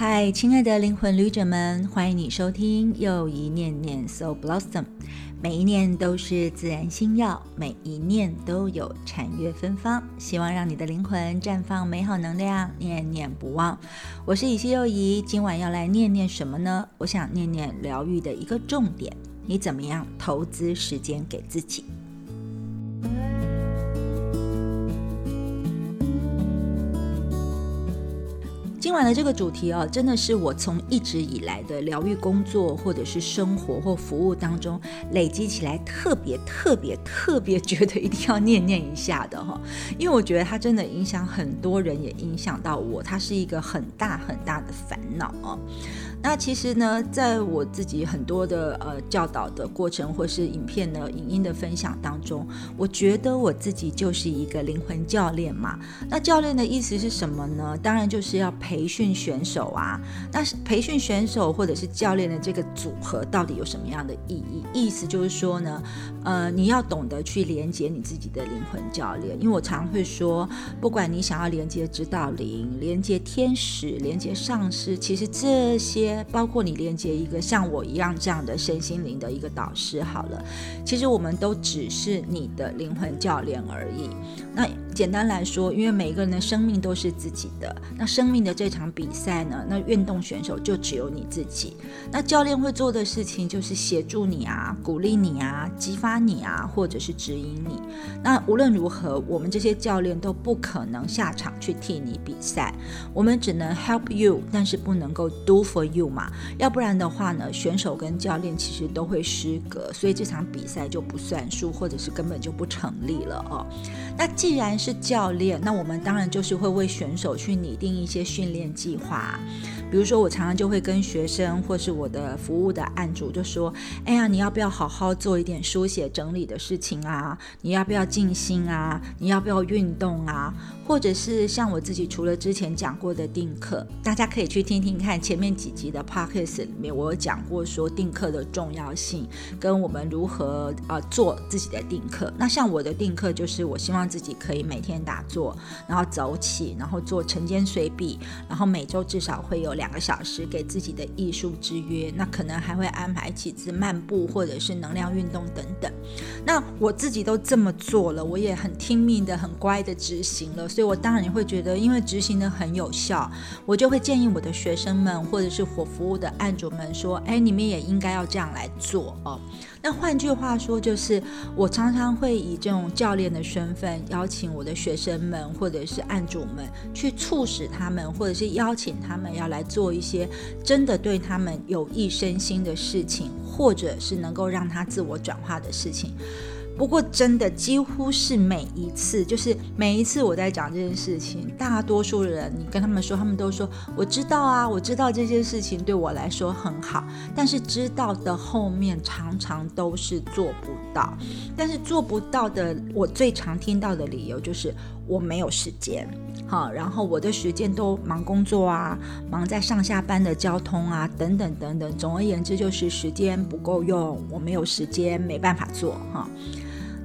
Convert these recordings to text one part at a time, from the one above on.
嗨，亲爱的灵魂旅者们，欢迎你收听又一念念 So Blossom。每一念都是自然星耀，每一念都有禅悦芬芳。希望让你的灵魂绽放美好能量，念念不忘。我是以西又怡，今晚要来念念什么呢？我想念念疗愈的一个重点：你怎么样投资时间给自己？今晚的这个主题哦，真的是我从一直以来的疗愈工作，或者是生活或服务当中累积起来，特别特别特别觉得一定要念念一下的哈，因为我觉得它真的影响很多人，也影响到我，它是一个很大很大的烦恼哦。那其实呢，在我自己很多的呃教导的过程，或是影片的影音的分享当中，我觉得我自己就是一个灵魂教练嘛。那教练的意思是什么呢？当然就是要培训选手啊。那培训选手或者是教练的这个组合到底有什么样的意义？意思就是说呢，呃，你要懂得去连接你自己的灵魂教练。因为我常会说，不管你想要连接指导灵、连接天使、连接上师，其实这些。包括你连接一个像我一样这样的身心灵的一个导师，好了，其实我们都只是你的灵魂教练而已。那。简单来说，因为每个人的生命都是自己的，那生命的这场比赛呢，那运动选手就只有你自己。那教练会做的事情就是协助你啊，鼓励你啊，激发你啊，或者是指引你。那无论如何，我们这些教练都不可能下场去替你比赛，我们只能 help you，但是不能够 do for you 嘛。要不然的话呢，选手跟教练其实都会失格，所以这场比赛就不算数，或者是根本就不成立了哦。那既然是是教练，那我们当然就是会为选手去拟定一些训练计划。比如说，我常常就会跟学生或是我的服务的案主就说：“哎呀，你要不要好好做一点书写整理的事情啊？你要不要静心啊？你要不要运动啊？或者是像我自己，除了之前讲过的定课，大家可以去听听看前面几集的 podcast 里面，我有讲过说定课的重要性，跟我们如何呃做自己的定课。那像我的定课，就是我希望自己可以每天打坐，然后走起，然后做晨间随笔，然后每周至少会有两个小时给自己的艺术之约。那可能还会安排几次漫步或者是能量运动等等。那我自己都这么做了，我也很听命的、很乖的执行了，所以我当然也会觉得，因为执行的很有效，我就会建议我的学生们或者是我服务的案主们说：“哎，你们也应该要这样来做哦。”那换句话说，就是我常常会以这种教练的身份，邀请我的学生们或者是案主们，去促使他们，或者是邀请他们要来做一些真的对他们有益身心的事情，或者是能够让他自我转化的事情。不过，真的几乎是每一次，就是每一次我在讲这件事情，大多数人你跟他们说，他们都说我知道啊，我知道这件事情对我来说很好。但是知道的后面常常都是做不到。但是做不到的，我最常听到的理由就是我没有时间，好，然后我的时间都忙工作啊，忙在上下班的交通啊，等等等等。总而言之，就是时间不够用，我没有时间，没办法做哈。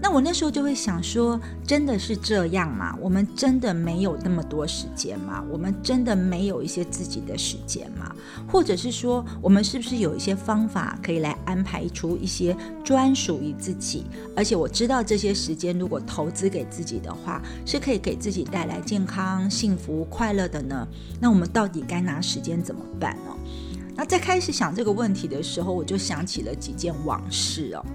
那我那时候就会想说，真的是这样吗？我们真的没有那么多时间吗？我们真的没有一些自己的时间吗？或者是说，我们是不是有一些方法可以来安排出一些专属于自己？而且我知道这些时间如果投资给自己的话，是可以给自己带来健康、幸福、快乐的呢？那我们到底该拿时间怎么办呢？那在开始想这个问题的时候，我就想起了几件往事哦。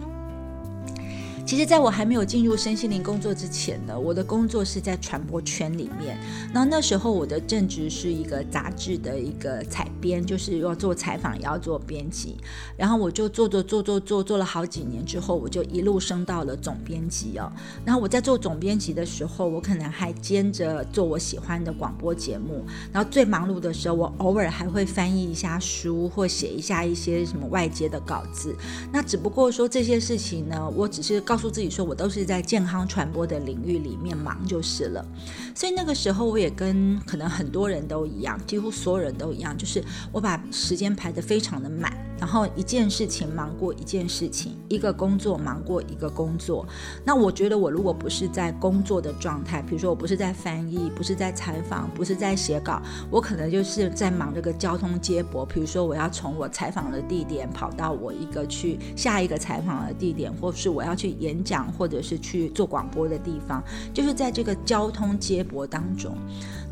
其实，在我还没有进入身心灵工作之前呢，我的工作是在传播圈里面。那那时候我的正职是一个杂志的一个采编，就是要做采访，也要做编辑。然后我就做做做做做做了好几年之后，我就一路升到了总编辑哦。然后我在做总编辑的时候，我可能还兼着做我喜欢的广播节目。然后最忙碌的时候，我偶尔还会翻译一下书，或写一下一些什么外接的稿子。那只不过说这些事情呢，我只是告。告诉自己说我都是在健康传播的领域里面忙就是了。所以那个时候我也跟可能很多人都一样，几乎所有人都一样，就是我把时间排得非常的满。然后一件事情忙过一件事情，一个工作忙过一个工作。那我觉得我如果不是在工作的状态，比如说我不是在翻译，不是在采访，不是在写稿，我可能就是在忙这个交通接驳。比如说我要从我采访的地点跑到我一个去下一个采访的地点，或是我要去演演讲，或者是去做广播的地方，就是在这个交通接驳当中。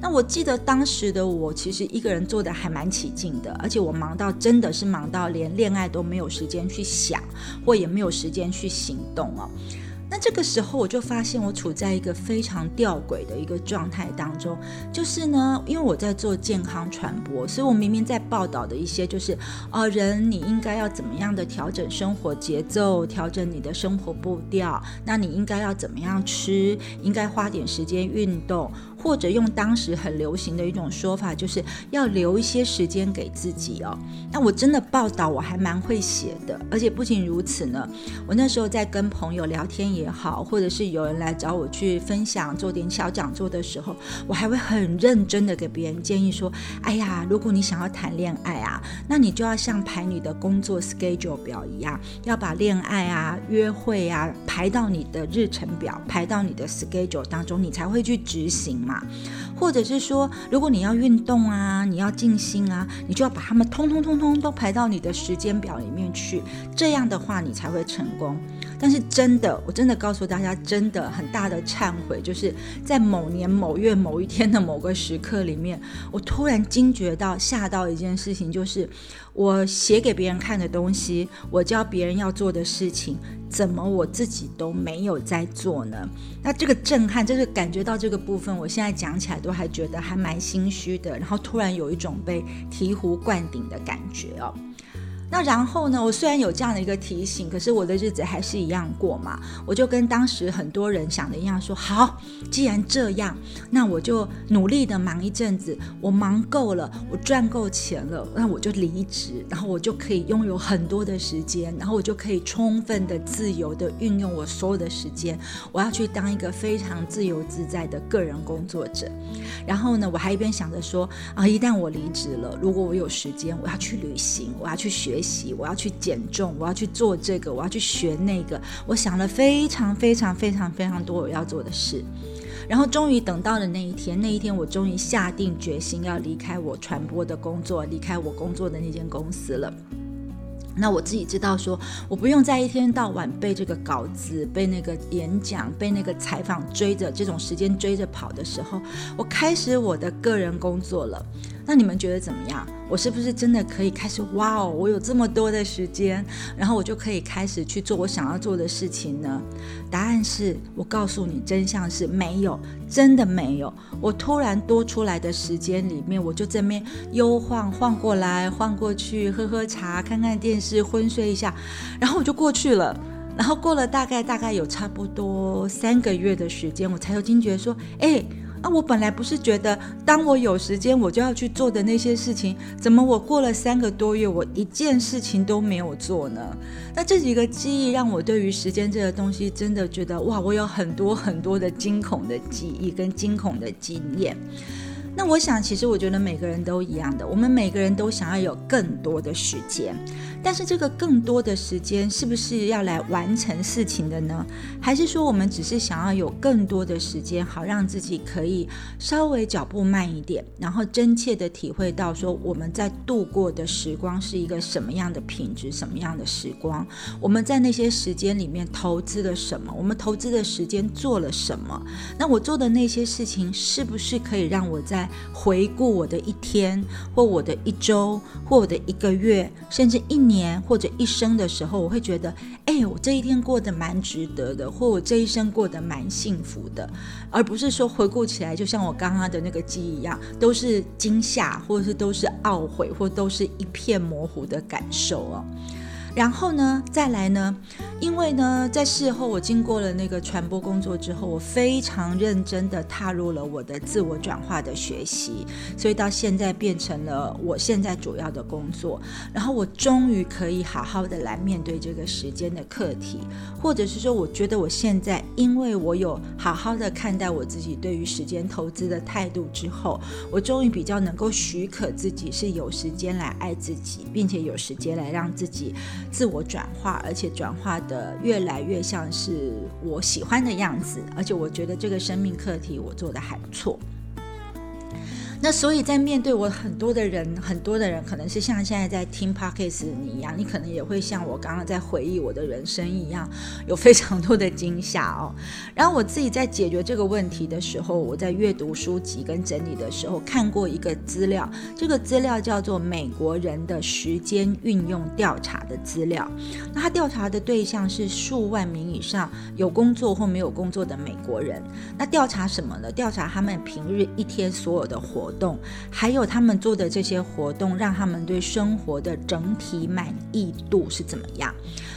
那我记得当时的我其实一个人做的还蛮起劲的，而且我忙到真的是忙到连恋爱都没有时间去想，或也没有时间去行动哦。那这个时候我就发现我处在一个非常吊诡的一个状态当中，就是呢，因为我在做健康传播，所以我明明在报道的一些就是，呃，人你应该要怎么样的调整生活节奏，调整你的生活步调，那你应该要怎么样吃，应该花点时间运动。或者用当时很流行的一种说法，就是要留一些时间给自己哦。那我真的报道我还蛮会写的，而且不仅如此呢，我那时候在跟朋友聊天也好，或者是有人来找我去分享做点小讲座的时候，我还会很认真的给别人建议说：哎呀，如果你想要谈恋爱啊，那你就要像排你的工作 schedule 表一样，要把恋爱啊、约会啊排到你的日程表，排到你的 schedule 当中，你才会去执行嘛。或者是说，如果你要运动啊，你要静心啊，你就要把他们通通通通都排到你的时间表里面去，这样的话你才会成功。但是真的，我真的告诉大家，真的很大的忏悔，就是在某年某月某一天的某个时刻里面，我突然惊觉到、吓到一件事情，就是我写给别人看的东西，我教别人要做的事情。怎么我自己都没有在做呢？那这个震撼，就是感觉到这个部分，我现在讲起来都还觉得还蛮心虚的。然后突然有一种被醍醐灌顶的感觉哦。那然后呢？我虽然有这样的一个提醒，可是我的日子还是一样过嘛。我就跟当时很多人想的一样，说好，既然这样，那我就努力的忙一阵子。我忙够了，我赚够钱了，那我就离职，然后我就可以拥有很多的时间，然后我就可以充分的、自由的运用我所有的时间。我要去当一个非常自由自在的个人工作者。然后呢，我还一边想着说啊，一旦我离职了，如果我有时间，我要去旅行，我要去学。学习，我要去减重，我要去做这个，我要去学那个。我想了非常非常非常非常多我要做的事，然后终于等到了那一天。那一天，我终于下定决心要离开我传播的工作，离开我工作的那间公司了。那我自己知道，说我不用再一天到晚被这个稿子、被那个演讲、被那个采访追着这种时间追着跑的时候，我开始我的个人工作了。那你们觉得怎么样？我是不是真的可以开始？哇哦，我有这么多的时间，然后我就可以开始去做我想要做的事情呢？答案是我告诉你，真相是没有，真的没有。我突然多出来的时间里面，我就这边悠晃晃过来，晃过去，喝喝茶，看看电视，昏睡一下，然后我就过去了。然后过了大概大概有差不多三个月的时间，我才有惊觉说，哎。那我本来不是觉得，当我有时间我就要去做的那些事情，怎么我过了三个多月，我一件事情都没有做呢？那这几个记忆让我对于时间这个东西真的觉得，哇，我有很多很多的惊恐的记忆跟惊恐的经验。那我想，其实我觉得每个人都一样的，我们每个人都想要有更多的时间，但是这个更多的时间是不是要来完成事情的呢？还是说我们只是想要有更多的时间，好让自己可以稍微脚步慢一点，然后真切的体会到说我们在度过的时光是一个什么样的品质，什么样的时光？我们在那些时间里面投资了什么？我们投资的时间做了什么？那我做的那些事情是不是可以让我在回顾我的一天，或我的一周，或我的一个月，甚至一年或者一生的时候，我会觉得，哎，我这一天过得蛮值得的，或我这一生过得蛮幸福的，而不是说回顾起来，就像我刚刚的那个记忆一样，都是惊吓，或者是都是懊悔，或都是一片模糊的感受哦。然后呢，再来呢，因为呢，在事后我经过了那个传播工作之后，我非常认真的踏入了我的自我转化的学习，所以到现在变成了我现在主要的工作。然后我终于可以好好的来面对这个时间的课题，或者是说，我觉得我现在因为我有好好的看待我自己对于时间投资的态度之后，我终于比较能够许可自己是有时间来爱自己，并且有时间来让自己。自我转化，而且转化的越来越像是我喜欢的样子，而且我觉得这个生命课题我做的还不错。那所以，在面对我很多的人，很多的人可能是像现在在听 podcast 你一样，你可能也会像我刚刚在回忆我的人生一样，有非常多的惊吓哦。然后我自己在解决这个问题的时候，我在阅读书籍跟整理的时候，看过一个资料，这个资料叫做美国人的时间运用调查的资料。那他调查的对象是数万名以上有工作或没有工作的美国人。那调查什么呢？调查他们平日一天所有的活。活动，还有他们做的这些活动，让他们对生活的整体满意度是怎么样？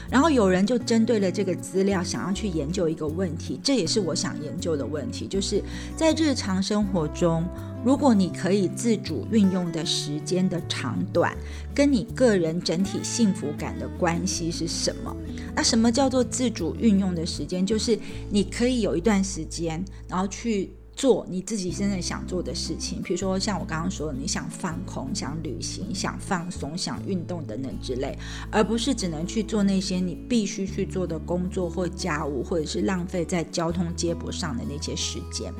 然后有人就针对了这个资料，想要去研究一个问题，这也是我想研究的问题，就是在日常生活中，如果你可以自主运用的时间的长短，跟你个人整体幸福感的关系是什么？那什么叫做自主运用的时间？就是你可以有一段时间，然后去。做你自己真正想做的事情，比如说像我刚刚说，你想放空、想旅行、想放松、想运动等等之类，而不是只能去做那些你必须去做的工作或家务，或者是浪费在交通接驳上的那些时间。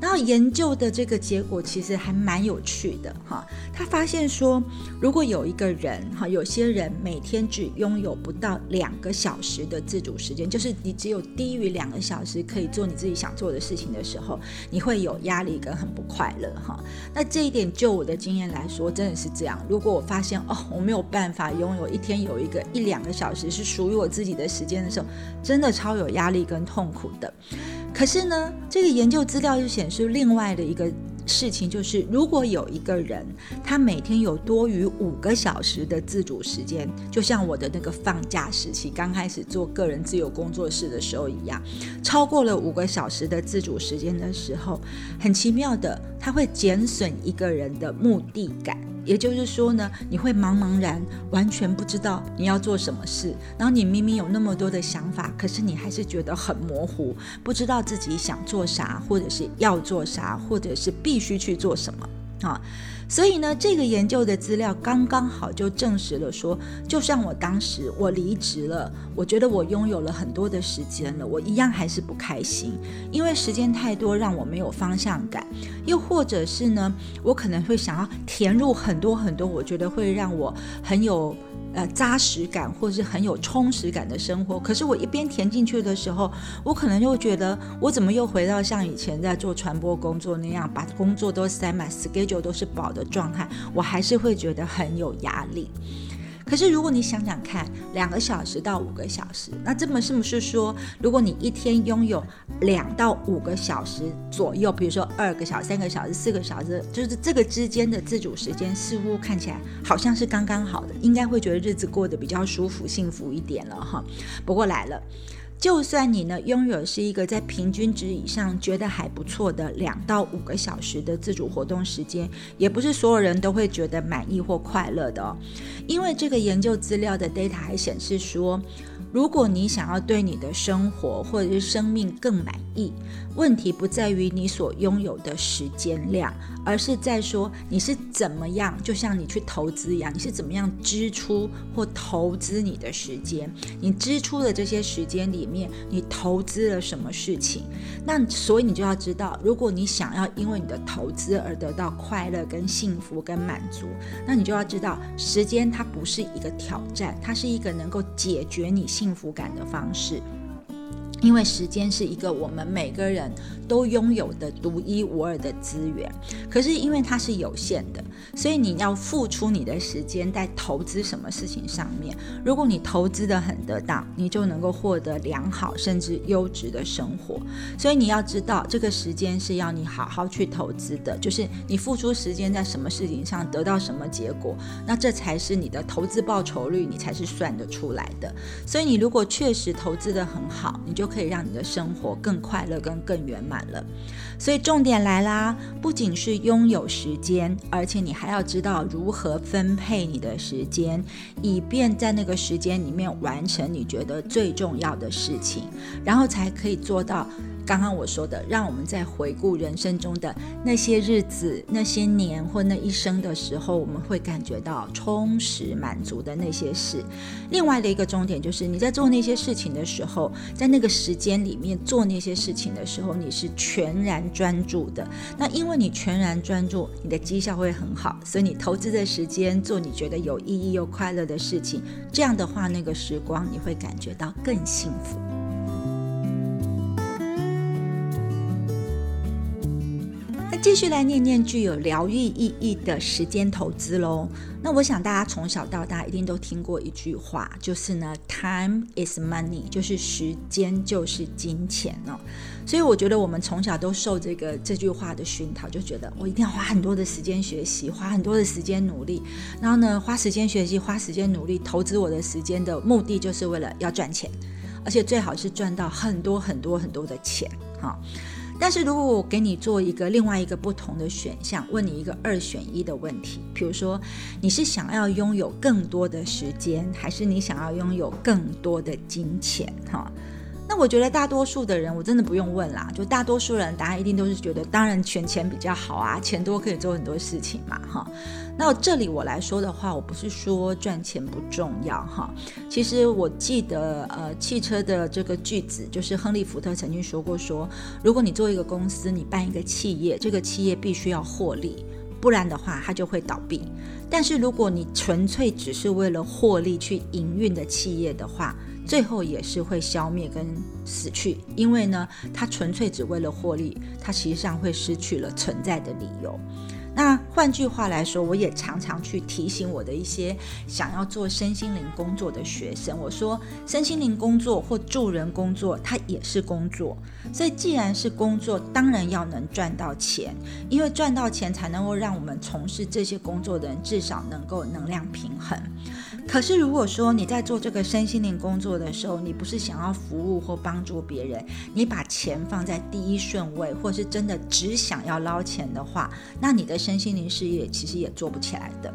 然后研究的这个结果其实还蛮有趣的哈，他发现说，如果有一个人哈，有些人每天只拥有不到两个小时的自主时间，就是你只有低于两个小时可以做你自己想做的事情的时候，你会有压力跟很不快乐哈。那这一点就我的经验来说，真的是这样。如果我发现哦，我没有办法拥有一天有一个一两个小时是属于我自己的时间的时候，真的超有压力跟痛苦的。可是呢，这个研究资料就显示另外的一个事情，就是如果有一个人，他每天有多于五个小时的自主时间，就像我的那个放假时期刚开始做个人自由工作室的时候一样，超过了五个小时的自主时间的时候，很奇妙的，他会减损一个人的目的感。也就是说呢，你会茫茫然，完全不知道你要做什么事。然后你明明有那么多的想法，可是你还是觉得很模糊，不知道自己想做啥，或者是要做啥，或者是必须去做什么啊。所以呢，这个研究的资料刚刚好就证实了，说就算我当时我离职了，我觉得我拥有了很多的时间了，我一样还是不开心，因为时间太多让我没有方向感，又或者是呢，我可能会想要填入很多很多，我觉得会让我很有。呃，扎实感或者是很有充实感的生活，可是我一边填进去的时候，我可能又觉得，我怎么又回到像以前在做传播工作那样，把工作都塞满，schedule 都是饱的状态，我还是会觉得很有压力。可是，如果你想想看，两个小时到五个小时，那这么是不是说，如果你一天拥有两到五个小时左右，比如说二个小时、三个小时、四个小时，就是这个之间的自主时间，似乎看起来好像是刚刚好的，应该会觉得日子过得比较舒服、幸福一点了哈。不过来了。就算你呢拥有是一个在平均值以上觉得还不错的两到五个小时的自主活动时间，也不是所有人都会觉得满意或快乐的哦。因为这个研究资料的 data 还显示说，如果你想要对你的生活或者是生命更满意，问题不在于你所拥有的时间量，而是在说你是怎么样，就像你去投资一样，你是怎么样支出或投资你的时间，你支出的这些时间里面，你投资了什么事情？那所以你就要知道，如果你想要因为你的投资而得到快乐、跟幸福、跟满足，那你就要知道，时间它不是一个挑战，它是一个能够解决你幸福感的方式。因为时间是一个我们每个人都拥有的独一无二的资源，可是因为它是有限的，所以你要付出你的时间在投资什么事情上面。如果你投资的很得当，你就能够获得良好甚至优质的生活。所以你要知道，这个时间是要你好好去投资的，就是你付出时间在什么事情上得到什么结果，那这才是你的投资报酬率，你才是算得出来的。所以你如果确实投资的很好，你就。可以让你的生活更快乐、跟更圆满了。所以重点来啦，不仅是拥有时间，而且你还要知道如何分配你的时间，以便在那个时间里面完成你觉得最重要的事情，然后才可以做到。刚刚我说的，让我们在回顾人生中的那些日子、那些年或那一生的时候，我们会感觉到充实、满足的那些事。另外的一个重点就是，你在做那些事情的时候，在那个时间里面做那些事情的时候，你是全然专注的。那因为你全然专注，你的绩效会很好，所以你投资的时间做你觉得有意义又快乐的事情，这样的话，那个时光你会感觉到更幸福。那继续来念念具有疗愈意义的时间投资喽。那我想大家从小到大一定都听过一句话，就是呢，time is money，就是时间就是金钱哦。所以我觉得我们从小都受这个这句话的熏陶，就觉得我一定要花很多的时间学习，花很多的时间努力。然后呢，花时间学习，花时间努力，投资我的时间的目的就是为了要赚钱，而且最好是赚到很多很多很多的钱哈。但是如果我给你做一个另外一个不同的选项，问你一个二选一的问题，比如说你是想要拥有更多的时间，还是你想要拥有更多的金钱？哈。那我觉得大多数的人，我真的不用问啦，就大多数人答案一定都是觉得，当然选钱比较好啊，钱多可以做很多事情嘛，哈。那这里我来说的话，我不是说赚钱不重要哈，其实我记得呃，汽车的这个句子就是亨利福特曾经说过，说如果你做一个公司，你办一个企业，这个企业必须要获利，不然的话它就会倒闭。但是如果你纯粹只是为了获利去营运的企业的话，最后也是会消灭跟死去，因为呢，它纯粹只为了获利，它实际上会失去了存在的理由。那换句话来说，我也常常去提醒我的一些想要做身心灵工作的学生，我说，身心灵工作或助人工作，它也是工作。所以既然是工作，当然要能赚到钱，因为赚到钱才能够让我们从事这些工作的人至少能够能量平衡。可是如果说你在做这个身心灵工作的时候，你不是想要服务或帮助别人，你把钱放在第一顺位，或是真的只想要捞钱的话，那你的。身心灵事业其实也做不起来的，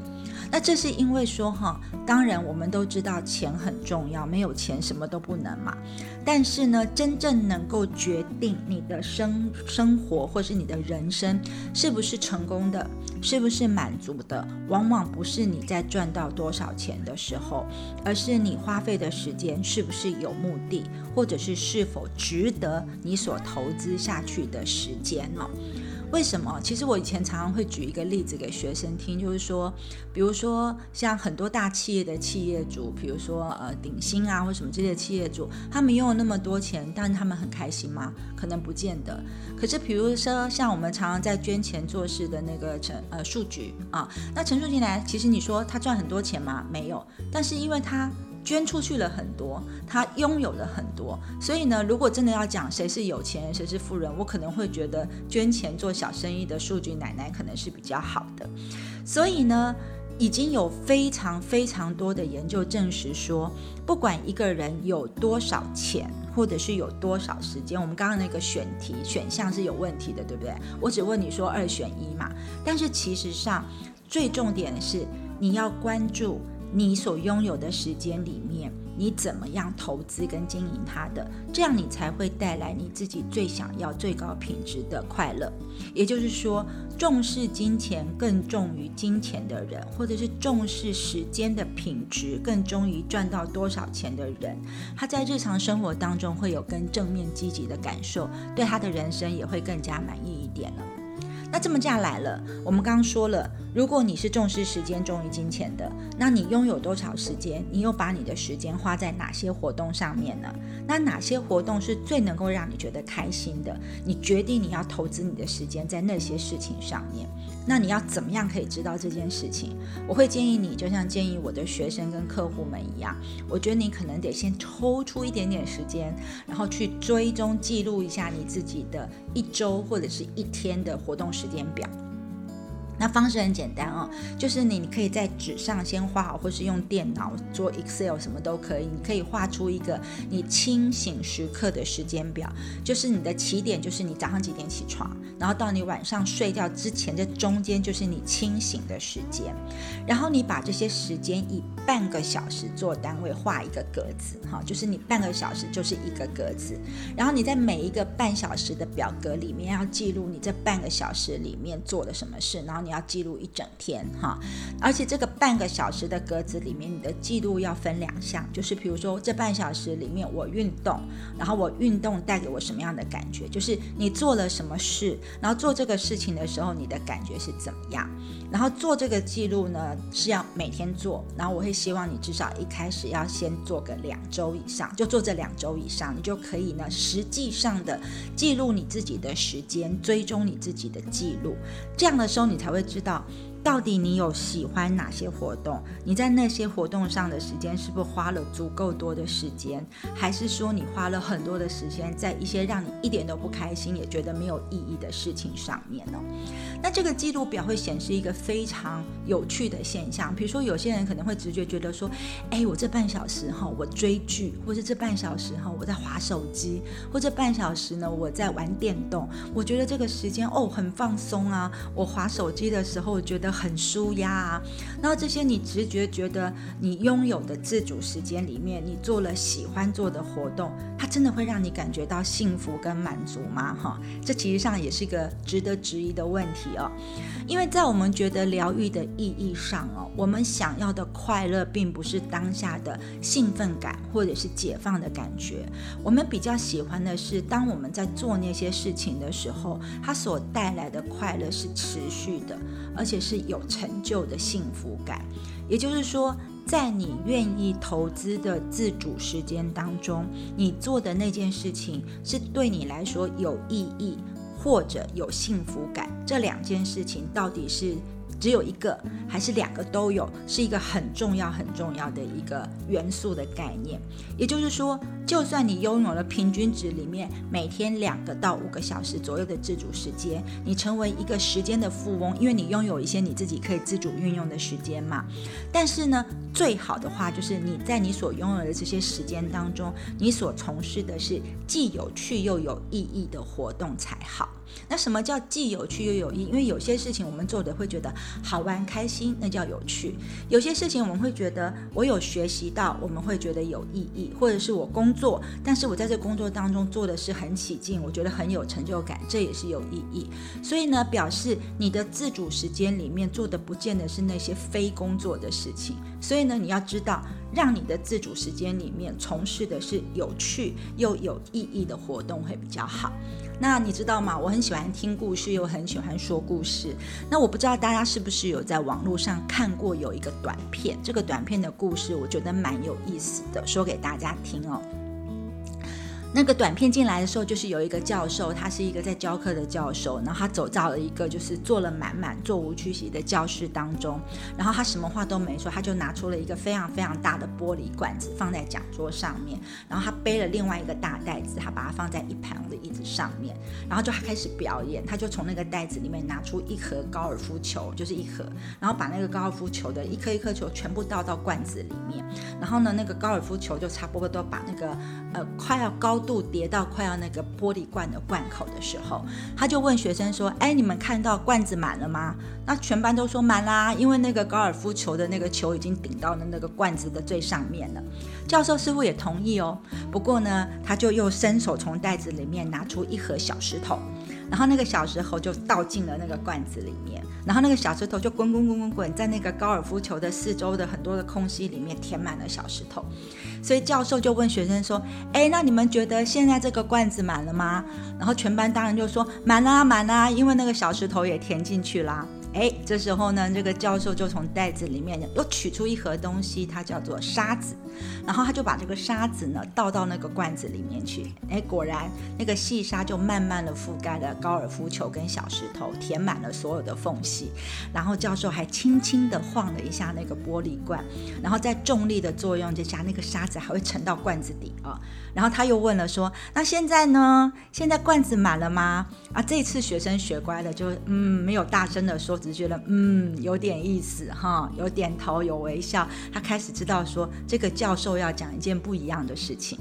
那这是因为说哈，当然我们都知道钱很重要，没有钱什么都不能嘛。但是呢，真正能够决定你的生生活或是你的人生是不是成功的，是不是满足的，往往不是你在赚到多少钱的时候，而是你花费的时间是不是有目的，或者是是否值得你所投资下去的时间哦。为什么？其实我以前常常会举一个例子给学生听，就是说，比如说像很多大企业的企业主，比如说呃鼎新啊或什么这些企业主，他们拥有那么多钱，但是他们很开心吗？可能不见得。可是比如说像我们常常在捐钱做事的那个陈呃数据啊，那陈述进来，其实你说他赚很多钱吗？没有，但是因为他。捐出去了很多，他拥有了很多，所以呢，如果真的要讲谁是有钱人，谁是富人，我可能会觉得捐钱做小生意的数据奶奶可能是比较好的。所以呢，已经有非常非常多的研究证实说，不管一个人有多少钱，或者是有多少时间，我们刚刚那个选题选项是有问题的，对不对？我只问你说二选一嘛，但是其实上最重点的是你要关注。你所拥有的时间里面，你怎么样投资跟经营它的，这样你才会带来你自己最想要、最高品质的快乐。也就是说，重视金钱更重于金钱的人，或者是重视时间的品质更重于赚到多少钱的人，他在日常生活当中会有更正面积极的感受，对他的人生也会更加满意一点了。那这么下来了，我们刚刚说了，如果你是重视时间重于金钱的，那你拥有多少时间？你又把你的时间花在哪些活动上面呢？那哪些活动是最能够让你觉得开心的？你决定你要投资你的时间在那些事情上面。那你要怎么样可以知道这件事情？我会建议你，就像建议我的学生跟客户们一样，我觉得你可能得先抽出一点点时间，然后去追踪记录一下你自己的一周或者是一天的活动时间表。那方式很简单哦，就是你你可以在纸上先画好，或是用电脑做 Excel 什么都可以。你可以画出一个你清醒时刻的时间表，就是你的起点就是你早上几点起床，然后到你晚上睡觉之前这中间就是你清醒的时间。然后你把这些时间以半个小时做单位画一个格子，哈，就是你半个小时就是一个格子。然后你在每一个半小时的表格里面要记录你这半个小时里面做了什么事，然后你。要记录一整天哈，而且这个半个小时的格子里面，你的记录要分两项，就是比如说这半小时里面我运动，然后我运动带给我什么样的感觉，就是你做了什么事，然后做这个事情的时候你的感觉是怎么样，然后做这个记录呢是要每天做，然后我会希望你至少一开始要先做个两周以上，就做这两周以上，你就可以呢实际上的记录你自己的时间，追踪你自己的记录，这样的时候你才会。知道。到底你有喜欢哪些活动？你在那些活动上的时间是不是花了足够多的时间？还是说你花了很多的时间在一些让你一点都不开心、也觉得没有意义的事情上面呢？那这个记录表会显示一个非常有趣的现象，比如说有些人可能会直觉觉得说：“哎，我这半小时哈，我追剧，或是这半小时哈，我在划手机，或者半小时呢，我在玩电动。我觉得这个时间哦很放松啊，我划手机的时候我觉得。”很舒压啊，那这些你直觉觉得你拥有的自主时间里面，你做了喜欢做的活动，它真的会让你感觉到幸福跟满足吗？哈，这其实上也是一个值得质疑的问题哦。因为在我们觉得疗愈的意义上哦，我们想要的快乐并不是当下的兴奋感或者是解放的感觉，我们比较喜欢的是当我们在做那些事情的时候，它所带来的快乐是持续的，而且是。有成就的幸福感，也就是说，在你愿意投资的自主时间当中，你做的那件事情是对你来说有意义或者有幸福感，这两件事情到底是？只有一个还是两个都有，是一个很重要很重要的一个元素的概念。也就是说，就算你拥有了平均值里面每天两个到五个小时左右的自主时间，你成为一个时间的富翁，因为你拥有一些你自己可以自主运用的时间嘛。但是呢，最好的话就是你在你所拥有的这些时间当中，你所从事的是既有趣又有意义的活动才好。那什么叫既有趣又有意？因为有些事情我们做的会觉得好玩开心，那叫有趣；有些事情我们会觉得我有学习到，我们会觉得有意义，或者是我工作，但是我在这工作当中做的是很起劲，我觉得很有成就感，这也是有意义。所以呢，表示你的自主时间里面做的不见得是那些非工作的事情。所以呢，你要知道，让你的自主时间里面从事的是有趣又有意义的活动会比较好。那你知道吗？我很喜欢听故事，又很喜欢说故事。那我不知道大家是不是有在网络上看过有一个短片？这个短片的故事我觉得蛮有意思的，说给大家听哦。那个短片进来的时候，就是有一个教授，他是一个在教课的教授，然后他走到了一个就是坐了满满、座无虚席的教室当中，然后他什么话都没说，他就拿出了一个非常非常大的玻璃罐子放在讲桌上面，然后他背了另外一个大袋子，他把它放在一旁的椅子上面，然后就开始表演，他就从那个袋子里面拿出一盒高尔夫球，就是一盒，然后把那个高尔夫球的一颗一颗球全部倒到罐子里面，然后呢，那个高尔夫球就差不多都把那个呃快要高。度叠到快要那个玻璃罐的罐口的时候，他就问学生说：“哎，你们看到罐子满了吗？”那全班都说满啦，因为那个高尔夫球的那个球已经顶到了那个罐子的最上面了。教授似乎也同意哦，不过呢，他就又伸手从袋子里面拿出一盒小石头。然后那个小石头就倒进了那个罐子里面，然后那个小石头就滚滚滚滚滚，在那个高尔夫球的四周的很多的空隙里面填满了小石头。所以教授就问学生说：“哎，那你们觉得现在这个罐子满了吗？”然后全班当然就说：“满啦，满啦，因为那个小石头也填进去啦。”哎，这时候呢，这个教授就从袋子里面又取出一盒东西，它叫做沙子，然后他就把这个沙子呢倒到那个罐子里面去。哎，果然那个细沙就慢慢的覆盖了高尔夫球跟小石头，填满了所有的缝隙。然后教授还轻轻的晃了一下那个玻璃罐，然后在重力的作用之下，那个沙子还会沉到罐子底啊。然后他又问了说：“那现在呢？现在罐子满了吗？”啊，这次学生学乖了，就嗯没有大声的说。只觉得嗯有点意思哈，有点头有微笑，他开始知道说这个教授要讲一件不一样的事情，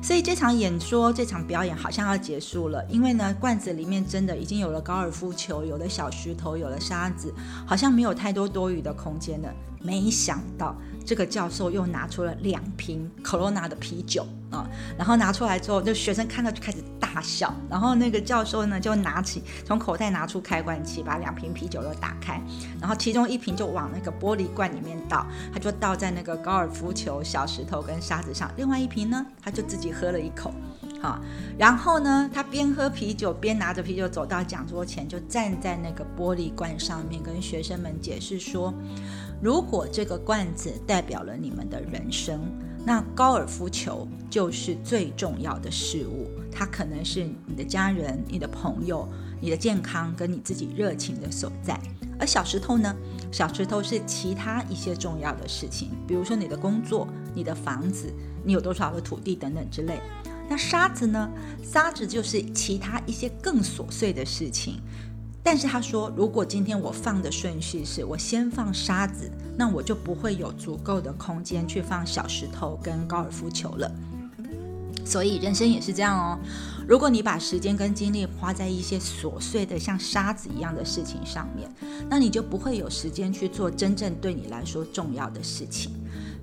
所以这场演说这场表演好像要结束了，因为呢罐子里面真的已经有了高尔夫球，有了小石头，有了沙子，好像没有太多多余的空间了。没想到这个教授又拿出了两瓶 Corona 的啤酒啊，然后拿出来之后，就学生看到就开始大笑，然后那个教授呢就拿起从口袋拿出开罐器，把两瓶啤酒都打开，然后其中一瓶就往那个玻璃罐里面倒，他就倒在那个高尔夫球、小石头跟沙子上，另外一瓶呢他就自己喝了一口，啊，然后呢他边喝啤酒边拿着啤酒走到讲桌前，就站在那个玻璃罐上面跟学生们解释说。如果这个罐子代表了你们的人生，那高尔夫球就是最重要的事物。它可能是你的家人、你的朋友、你的健康跟你自己热情的所在。而小石头呢？小石头是其他一些重要的事情，比如说你的工作、你的房子、你有多少的土地等等之类。那沙子呢？沙子就是其他一些更琐碎的事情。但是他说，如果今天我放的顺序是我先放沙子，那我就不会有足够的空间去放小石头跟高尔夫球了。所以人生也是这样哦。如果你把时间跟精力花在一些琐碎的像沙子一样的事情上面，那你就不会有时间去做真正对你来说重要的事情。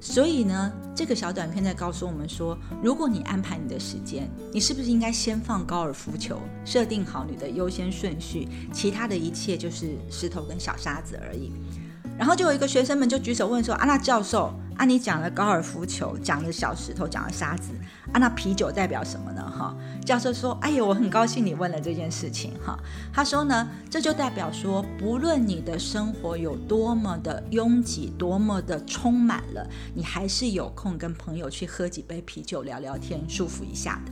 所以呢，这个小短片在告诉我们说，如果你安排你的时间，你是不是应该先放高尔夫球，设定好你的优先顺序，其他的一切就是石头跟小沙子而已。然后就有一个学生们就举手问说：“啊，那教授，啊你讲了高尔夫球，讲了小石头，讲了沙子，啊那啤酒代表什么呢？”哈，教授说：“哎呦，我很高兴你问了这件事情。哈，他说呢，这就代表说，不论你的生活有多么的拥挤，多么的充满了，你还是有空跟朋友去喝几杯啤酒，聊聊天，舒服一下的。”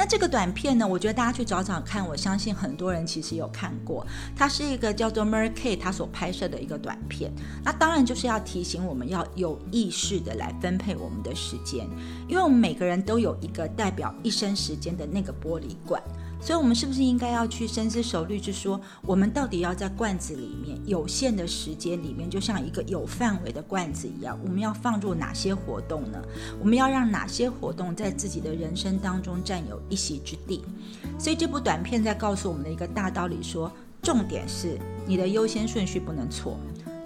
那这个短片呢？我觉得大家去找找看，我相信很多人其实有看过。它是一个叫做 Merkey 他所拍摄的一个短片。那当然就是要提醒我们要有意识的来分配我们的时间，因为我们每个人都有一个代表一生时间的那个玻璃罐。所以，我们是不是应该要去深思熟虑，就说我们到底要在罐子里面有限的时间里面，就像一个有范围的罐子一样，我们要放入哪些活动呢？我们要让哪些活动在自己的人生当中占有一席之地？所以，这部短片在告诉我们的一个大道理，说重点是你的优先顺序不能错。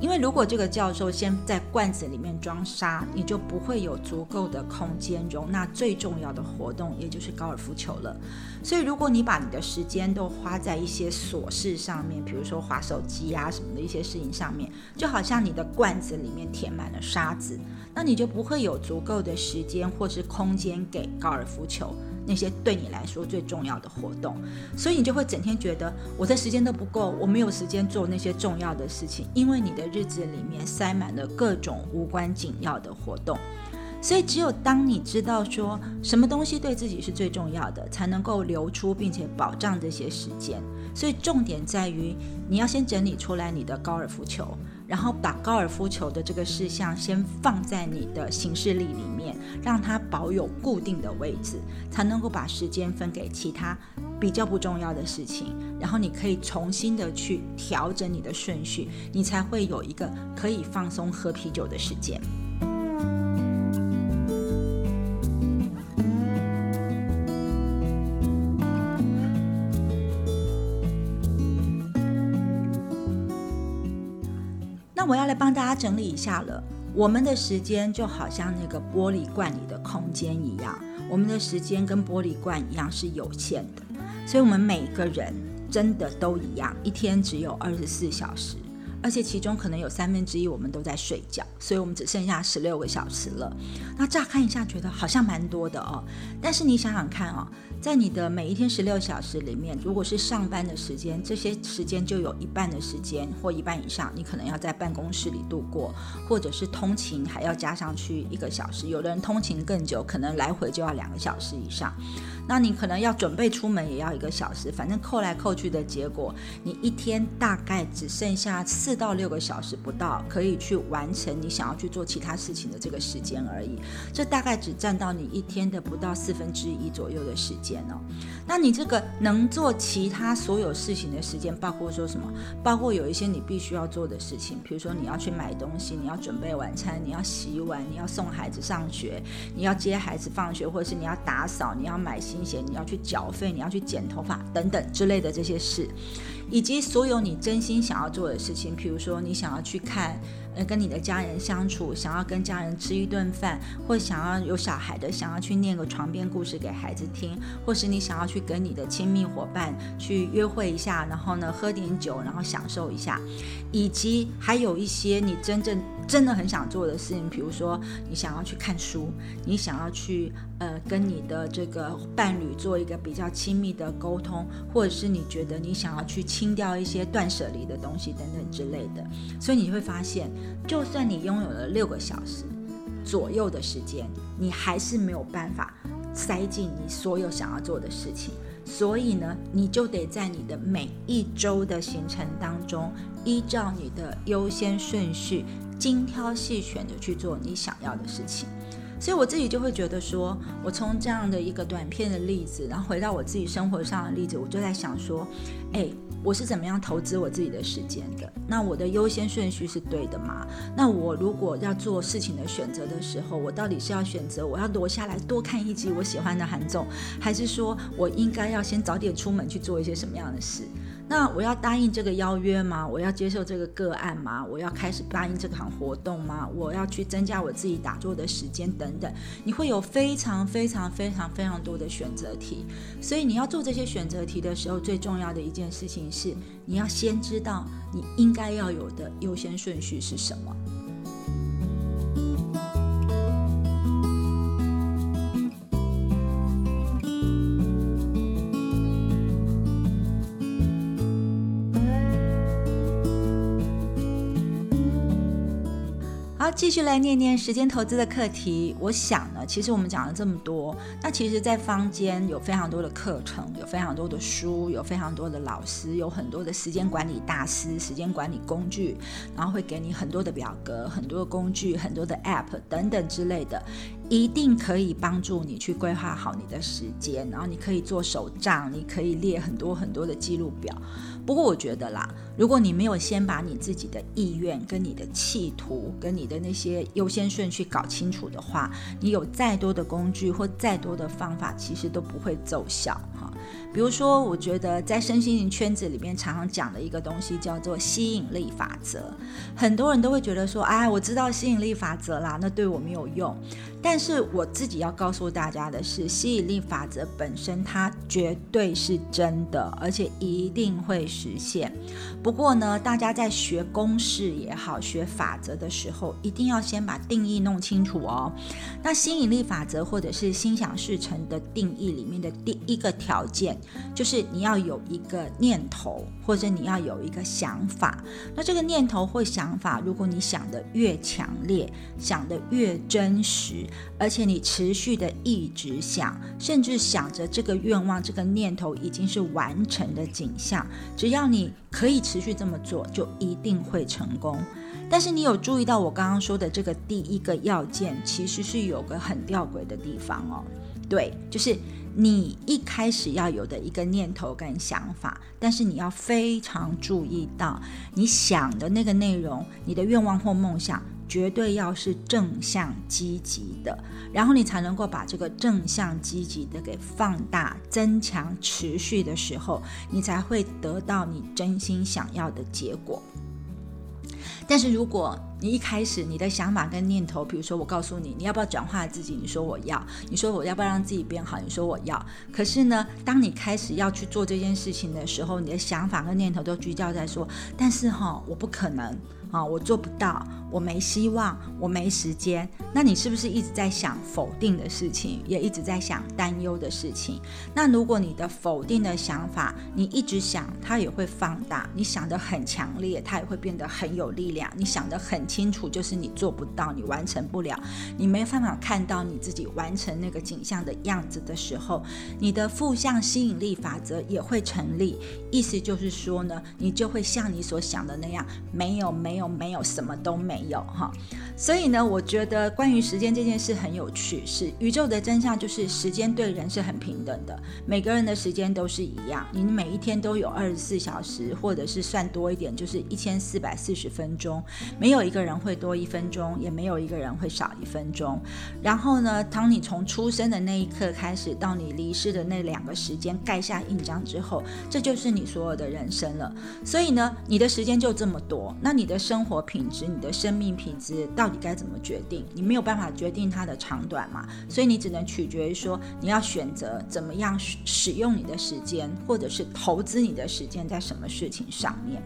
因为如果这个教授先在罐子里面装沙，你就不会有足够的空间容纳最重要的活动，也就是高尔夫球了。所以，如果你把你的时间都花在一些琐事上面，比如说划手机啊什么的一些事情上面，就好像你的罐子里面填满了沙子，那你就不会有足够的时间或是空间给高尔夫球。那些对你来说最重要的活动，所以你就会整天觉得我的时间都不够，我没有时间做那些重要的事情，因为你的日子里面塞满了各种无关紧要的活动。所以，只有当你知道说什么东西对自己是最重要的，才能够留出并且保障这些时间。所以，重点在于你要先整理出来你的高尔夫球。然后把高尔夫球的这个事项先放在你的行事历里面，让它保有固定的位置，才能够把时间分给其他比较不重要的事情。然后你可以重新的去调整你的顺序，你才会有一个可以放松喝啤酒的时间。帮大家整理一下了。我们的时间就好像那个玻璃罐里的空间一样，我们的时间跟玻璃罐一样是有限的，所以，我们每个人真的都一样，一天只有二十四小时。而且其中可能有三分之一我们都在睡觉，所以我们只剩下十六个小时了。那乍看一下觉得好像蛮多的哦，但是你想想看啊，在你的每一天十六小时里面，如果是上班的时间，这些时间就有一半的时间或一半以上，你可能要在办公室里度过，或者是通勤还要加上去一个小时。有的人通勤更久，可能来回就要两个小时以上。那你可能要准备出门也要一个小时，反正扣来扣去的结果，你一天大概只剩下四到六个小时不到，可以去完成你想要去做其他事情的这个时间而已。这大概只占到你一天的不到四分之一左右的时间哦。那你这个能做其他所有事情的时间，包括说什么？包括有一些你必须要做的事情，比如说你要去买东西，你要准备晚餐，你要洗碗，你要送孩子上学，你要接孩子放学，或者是你要打扫，你要买。新鲜，你要去缴费，你要去剪头发等等之类的这些事，以及所有你真心想要做的事情，比如说你想要去看。呃，跟你的家人相处，想要跟家人吃一顿饭，或想要有小孩的，想要去念个床边故事给孩子听，或是你想要去跟你的亲密伙伴去约会一下，然后呢喝点酒，然后享受一下，以及还有一些你真正真的很想做的事情，比如说你想要去看书，你想要去呃跟你的这个伴侣做一个比较亲密的沟通，或者是你觉得你想要去清掉一些断舍离的东西等等之类的，所以你会发现。就算你拥有了六个小时左右的时间，你还是没有办法塞进你所有想要做的事情。所以呢，你就得在你的每一周的行程当中，依照你的优先顺序，精挑细选的去做你想要的事情。所以我自己就会觉得说，我从这样的一个短片的例子，然后回到我自己生活上的例子，我就在想说，哎。我是怎么样投资我自己的时间的？那我的优先顺序是对的吗？那我如果要做事情的选择的时候，我到底是要选择我要躲下来多看一集我喜欢的韩综，还是说我应该要先早点出门去做一些什么样的事？那我要答应这个邀约吗？我要接受这个个案吗？我要开始答应这场活动吗？我要去增加我自己打坐的时间等等。你会有非常非常非常非常多的选择题，所以你要做这些选择题的时候，最重要的一件事情是，你要先知道你应该要有的优先顺序是什么。继续来念念时间投资的课题。我想呢，其实我们讲了这么多，那其实，在坊间有非常多的课程，有非常多的书，有非常多的老师，有很多的时间管理大师、时间管理工具，然后会给你很多的表格、很多的工具、很多的 App 等等之类的，一定可以帮助你去规划好你的时间，然后你可以做手账，你可以列很多很多的记录表。不过我觉得啦，如果你没有先把你自己的意愿、跟你的企图、跟你的那些优先顺序搞清楚的话，你有再多的工具或再多的方法，其实都不会奏效哈。比如说，我觉得在身心灵圈子里面常常讲的一个东西叫做吸引力法则，很多人都会觉得说，哎，我知道吸引力法则啦，那对我没有用。但是我自己要告诉大家的是，吸引力法则本身它绝对是真的，而且一定会实现。不过呢，大家在学公式也好，学法则的时候，一定要先把定义弄清楚哦。那吸引力法则或者是心想事成的定义里面的第一个条件，就是你要有一个念头，或者你要有一个想法。那这个念头或想法，如果你想的越强烈，想的越真实。而且你持续的一直想，甚至想着这个愿望、这个念头已经是完成的景象。只要你可以持续这么做，就一定会成功。但是你有注意到我刚刚说的这个第一个要件，其实是有个很吊诡的地方哦。对，就是你一开始要有的一个念头跟想法，但是你要非常注意到你想的那个内容，你的愿望或梦想。绝对要是正向积极的，然后你才能够把这个正向积极的给放大、增强、持续的时候，你才会得到你真心想要的结果。但是如果你一开始你的想法跟念头，比如说我告诉你你要不要转化自己，你说我要，你说我要不要让自己变好，你说我要。可是呢，当你开始要去做这件事情的时候，你的想法跟念头都聚焦在说，但是哈，我不可能。啊，我做不到，我没希望，我没时间。那你是不是一直在想否定的事情，也一直在想担忧的事情？那如果你的否定的想法，你一直想，它也会放大。你想得很强烈，它也会变得很有力量。你想得很清楚，就是你做不到，你完成不了，你没办法看到你自己完成那个景象的样子的时候，你的负向吸引力法则也会成立。意思就是说呢，你就会像你所想的那样，没有，没有。没有什么都没有哈，所以呢，我觉得关于时间这件事很有趣。是宇宙的真相，就是时间对人是很平等的，每个人的时间都是一样。你每一天都有二十四小时，或者是算多一点，就是一千四百四十分钟。没有一个人会多一分钟，也没有一个人会少一分钟。然后呢，当你从出生的那一刻开始，到你离世的那两个时间盖下印章之后，这就是你所有的人生了。所以呢，你的时间就这么多，那你的生生活品质，你的生命品质到底该怎么决定？你没有办法决定它的长短嘛，所以你只能取决于说，你要选择怎么样使用你的时间，或者是投资你的时间在什么事情上面。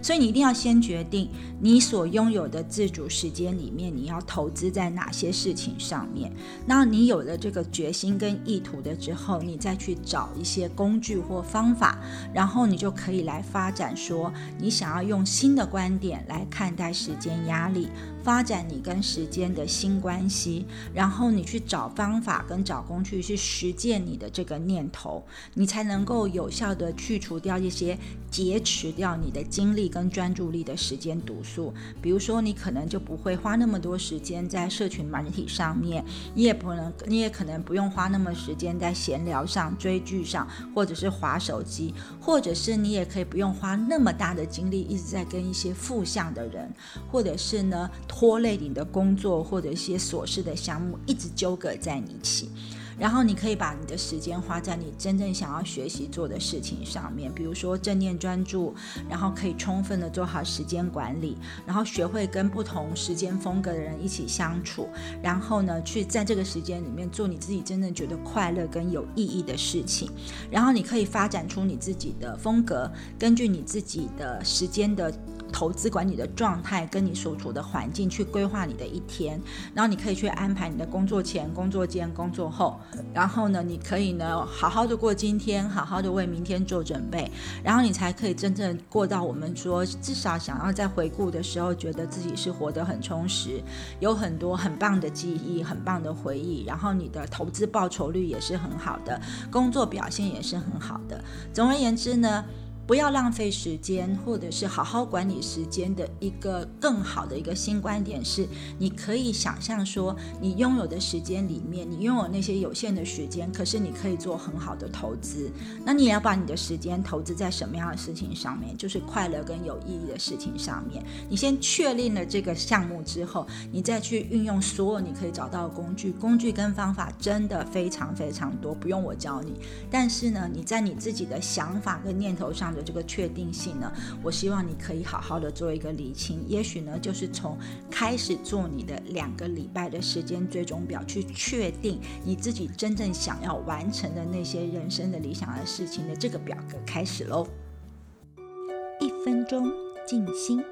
所以你一定要先决定你所拥有的自主时间里面，你要投资在哪些事情上面。那你有了这个决心跟意图的之后，你再去找一些工具或方法，然后你就可以来发展说，你想要用新的观点来。看待时间压力。发展你跟时间的新关系，然后你去找方法跟找工具去实践你的这个念头，你才能够有效的去除掉一些劫持掉你的精力跟专注力的时间毒素。比如说，你可能就不会花那么多时间在社群媒体上面，你也不能，你也可能不用花那么时间在闲聊上、追剧上，或者是划手机，或者是你也可以不用花那么大的精力一直在跟一些负向的人，或者是呢。拖累你的工作或者一些琐事的项目，一直纠葛在你一起。然后你可以把你的时间花在你真正想要学习做的事情上面，比如说正念专注，然后可以充分的做好时间管理，然后学会跟不同时间风格的人一起相处，然后呢，去在这个时间里面做你自己真正觉得快乐跟有意义的事情。然后你可以发展出你自己的风格，根据你自己的时间的。投资管理的状态跟你所处的环境去规划你的一天，然后你可以去安排你的工作前、工作间、工作后，然后呢，你可以呢好好的过今天，好好的为明天做准备，然后你才可以真正过到我们说至少想要在回顾的时候，觉得自己是活得很充实，有很多很棒的记忆、很棒的回忆，然后你的投资报酬率也是很好的，工作表现也是很好的。总而言之呢。不要浪费时间，或者是好好管理时间的一个更好的一个新观点是，你可以想象说，你拥有的时间里面，你拥有那些有限的时间，可是你可以做很好的投资。那你也要把你的时间投资在什么样的事情上面？就是快乐跟有意义的事情上面。你先确定了这个项目之后，你再去运用所有你可以找到的工具，工具跟方法真的非常非常多，不用我教你。但是呢，你在你自己的想法跟念头上。的这个确定性呢，我希望你可以好好的做一个理清。也许呢，就是从开始做你的两个礼拜的时间追踪表，去确定你自己真正想要完成的那些人生的理想的事情的这个表格开始喽。一分钟静心。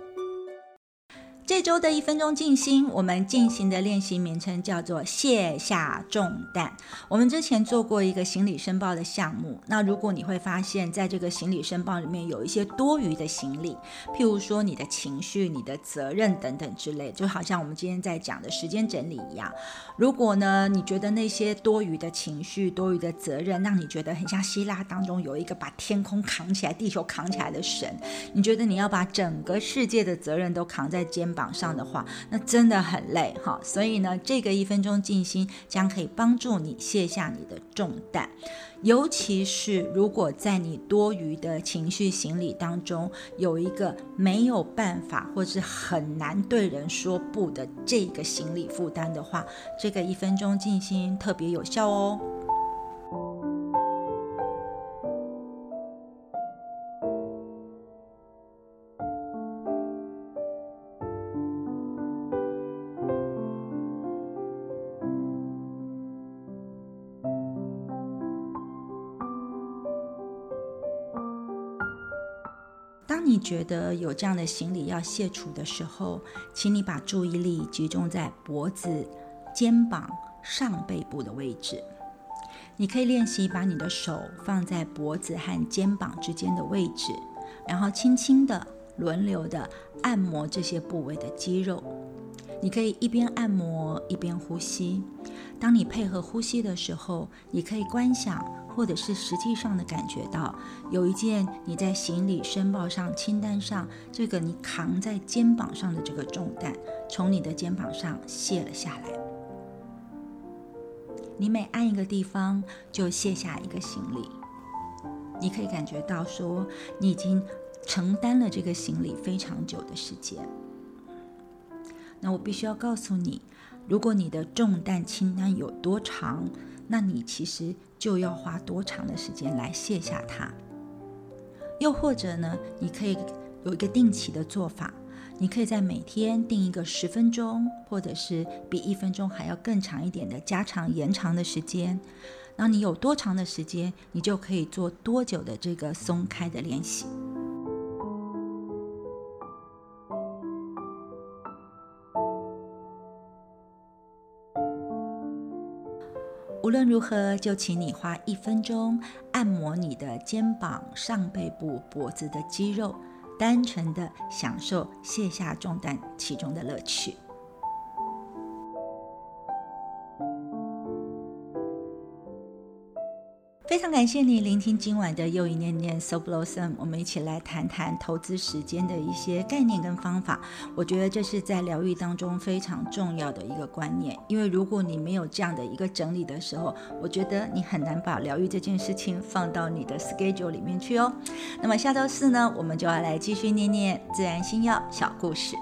这周的一分钟静心，我们进行的练习名称叫做卸下重担。我们之前做过一个行李申报的项目，那如果你会发现在这个行李申报里面有一些多余的行李，譬如说你的情绪、你的责任等等之类，就好像我们今天在讲的时间整理一样。如果呢，你觉得那些多余的情绪、多余的责任，让你觉得很像希腊当中有一个把天空扛起来、地球扛起来的神，你觉得你要把整个世界的责任都扛在肩膀。榜上的话，那真的很累哈。所以呢，这个一分钟静心将可以帮助你卸下你的重担。尤其是如果在你多余的情绪行李当中有一个没有办法或是很难对人说不的这个行李负担的话，这个一分钟静心特别有效哦。觉得有这样的行李要卸除的时候，请你把注意力集中在脖子、肩膀、上背部的位置。你可以练习把你的手放在脖子和肩膀之间的位置，然后轻轻的轮流的按摩这些部位的肌肉。你可以一边按摩一边呼吸。当你配合呼吸的时候，你可以观想，或者是实际上的感觉到，有一件你在行李申报上清单上这个你扛在肩膀上的这个重担，从你的肩膀上卸了下来。你每按一个地方，就卸下一个行李。你可以感觉到说，你已经承担了这个行李非常久的时间。那我必须要告诉你，如果你的重担清单有多长，那你其实就要花多长的时间来卸下它。又或者呢，你可以有一个定期的做法，你可以在每天定一个十分钟，或者是比一分钟还要更长一点的加长延长的时间。那你有多长的时间，你就可以做多久的这个松开的练习。无论如何，就请你花一分钟按摩你的肩膀、上背部、脖子的肌肉，单纯的享受卸下重担其中的乐趣。感谢你聆听今晚的又一念念 So Blossom，我们一起来谈谈投资时间的一些概念跟方法。我觉得这是在疗愈当中非常重要的一个观念，因为如果你没有这样的一个整理的时候，我觉得你很难把疗愈这件事情放到你的 schedule 里面去哦。那么下周四呢，我们就要来继续念念自然星耀小故事。